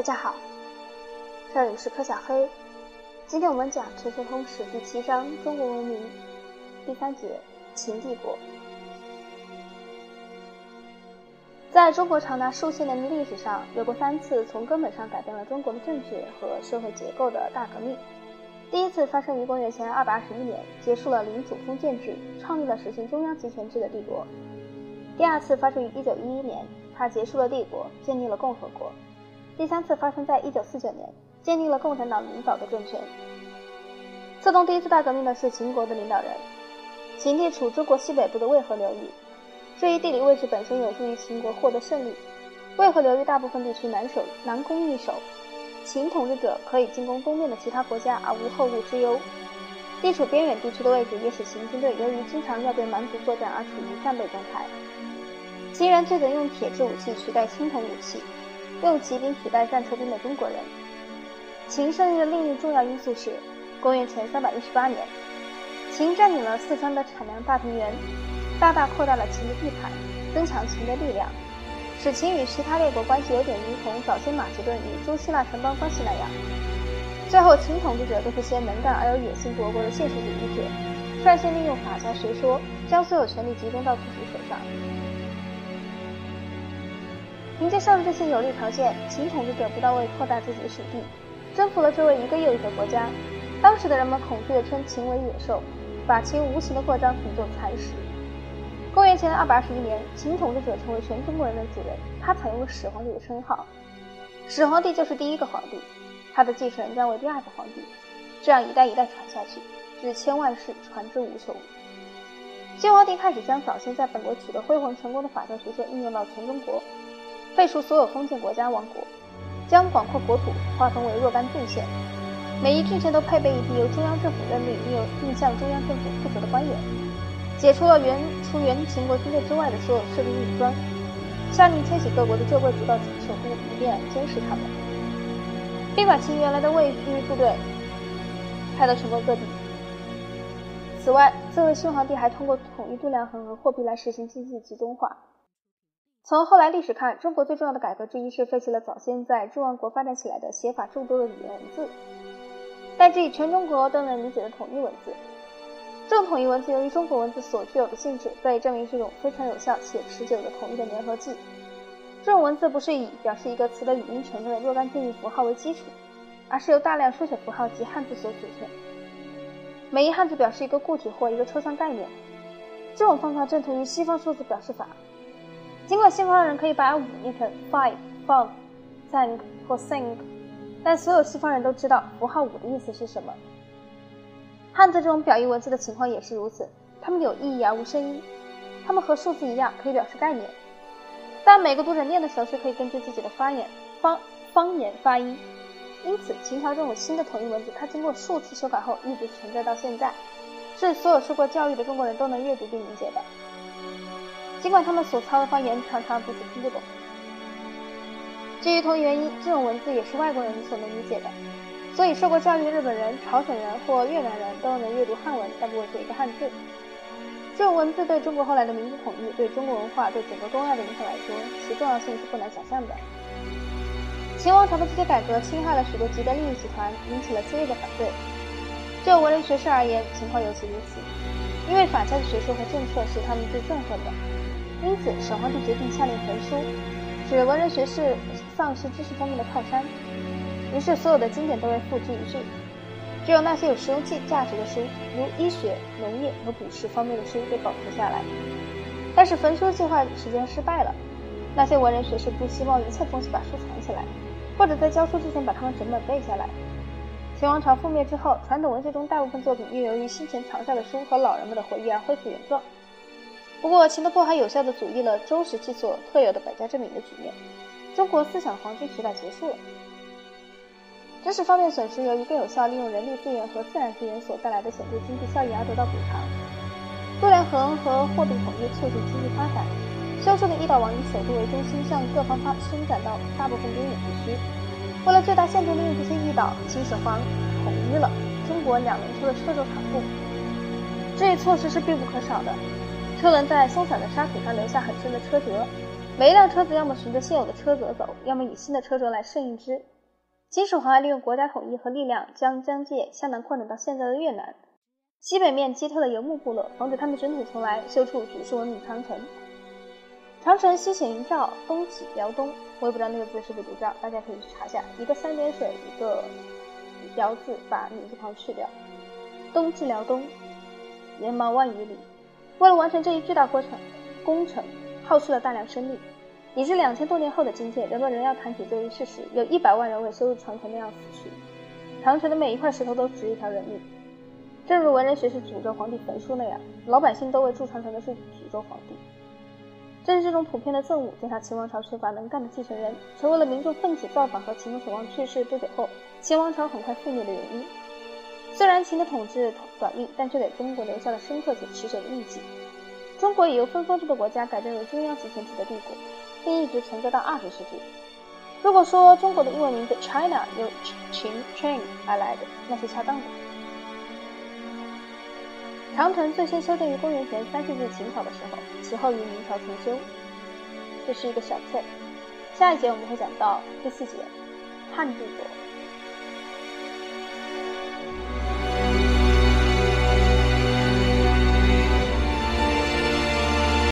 大家好，这里是柯小黑。今天我们讲《全球通史》第七章“中国文明”第三节“秦帝国”。在中国长达数千年的历史上，有过三次从根本上改变了中国的政治和社会结构的大革命。第一次发生于公元前221年，结束了领主封建制，创立了实行中央集权制的帝国。第二次发生于1911年，它结束了帝国，建立了共和国。第三次发生在1949年，建立了共产党领导的政权。策动第一次大革命的是秦国的领导人。秦地处中国西北部的渭河流域，这一地理位置本身有助于秦国获得胜利。渭河流域大部分地区难守难攻易守，秦统治者可以进攻东面的其他国家而无后顾之忧。地处边远地区的位置也使秦军队由于经常要对蛮族作战而处于战备状态。秦人最早用铁制武器取代青铜武器。用骑兵取代战车兵的中国人。秦胜利的另一重要因素是，公元前318年，秦占领了四川的产粮大平原，大大扩大了秦的地盘，增强秦的力量，使秦与其他列国关系有点如同早先马其顿与诸希腊城邦关系那样。最后，秦统治者都是些能干而有野心勃勃的现实主义者，率先利用法家学说，将所有权力集中到自己手上。凭借上述这些有利条件，秦统治者不到位扩大自己的属地，征服了周围一个又一个国家。当时的人们恐惧地称秦为野兽，把秦无情的扩张比作蚕食。公元前二百二十一年，秦统治者成为全中国人的主人，他采用了始皇帝的称号。始皇帝就是第一个皇帝，他的继承人将为第二个皇帝，这样一代一代传下去，至千万世，传之无穷。新皇帝开始将早先在本国取得辉煌成功的法教学说应用到全中国。废除所有封建国家王国，将广阔国土划分为若干郡县，每一郡县都配备一批由中央政府任命并由并向中央政府负责的官员，解除了原除原秦国军队之外的所有士兵武装，下令迁徙各国的旧贵族到首都，以便监视他们，并把其原来的卫军部队派到全国各地。此外，这位新皇帝还通过统一度量衡和货币来实行经济集中化。从后来历史看，中国最重要的改革之一是废弃了早先在诸王国发展起来的写法众多的语言文字，代之以全中国都能理解的统一文字。这种统一文字由于中国文字所具有的性质，被证明是一种非常有效且持久的统一的粘合剂。这种文字不是以表示一个词的语音成分的若干定义符号为基础，而是由大量书写符号及汉字所组成。每一汉字表示一个固体或一个抽象概念。这种方法正统于西方数字表示法。尽管西方人可以把五念成 five、five、thank 或 think，但所有西方人都知道符号五的意思是什么。汉字这种表意文字的情况也是如此，它们有意义而无声音，它们和数字一样可以表示概念，但每个读者念的时候是可以根据自己的发言方方言发音。因此，秦朝这种新的统一文字，它经过数次修改后一直存在到现在，是所有受过教育的中国人都能阅读并理解的。尽管他们所操的方言常常彼此听不懂，基于同一原因，这种文字也是外国人所能理解的。所以，受过教育的日本人、朝鲜人或越南人都能阅读汉文，但不会写一个汉字。这种文字对中国后来的民族统一、对中国文化、对整个东亚的影响来说，其重要性是不难想象的。秦王朝的这些改革侵害了许多极端利益集团，引起了激烈的反对。就文人学士而言，情况尤其如此，因为法家的学说和政策是他们最憎恨的。因此，始皇帝决定下令焚书，使文人学士丧失知识方面的靠山。于是，所有的经典都被付之一炬，只有那些有实用价值的书，如医学、农业和股市方面的书被保存下来。但是，焚书计划时间失败了。那些文人学士不希望一切东西把书藏起来，或者在教书之前把它们整本背下来。秦王朝覆灭之后，传统文学中大部分作品又由于先前藏下的书和老人们的回忆而恢复原状。不过，秦的迫害有效地阻抑了周时期所特有的百家争鸣的局面，中国思想黄金时代结束了。知识方面损失由于更有效利用人力资源和自然资源所带来的显著经济效益而得到补偿。度量衡和货币统一促进经济发展，销售的一岛王以首都为中心向各方发伸展到大部分边远地区。为了最大限度利用这些驿岛，秦始皇统一了中国两轮车的车轴长度。这一措施是必不可少的。车轮在松散的沙土上留下很深的车辙，每一辆车子要么循着现有的车辙走，要么以新的车辙来顺应之。秦始皇还利用国家统一和力量，将疆界向南扩展到现在的越南。西北面击退了游牧部落，防止他们卷土重来，修筑举世闻名长城。长城西起营赵，东起辽东。我也不知道那个字是不是读赵，大家可以去查一下。一个三点水，一个辽字，把女字旁去掉。东至辽东，连绵万余里。为了完成这一巨大过程工程，耗去了大量生命，以致两千多年后的今天，人们仍要谈起这一事实，有一百万人为修筑长城那样死去。长城的每一块石头都值一条人命。正如文人学士诅咒皇帝焚书那样，老百姓都为筑长城的事诅咒皇帝。正是这种普遍的憎恶，加上秦王朝缺乏能干的继承人，成为了民众奋起造反和秦始皇去世不久后秦王朝很快覆灭的原因。虽然秦的统治短命，但却给中国留下了深刻且持久的印记。中国也由分封制的国家改变为中央集权制的帝国，并一直存在到二十世纪。如果说中国的英文名字 China 由秦 Chain 而来的，那是恰当的。长城最先修建于公元前三世纪秦朝的时候，其后于明朝重修。这是一个小 tip。下一节我们会讲到第四节，汉帝国。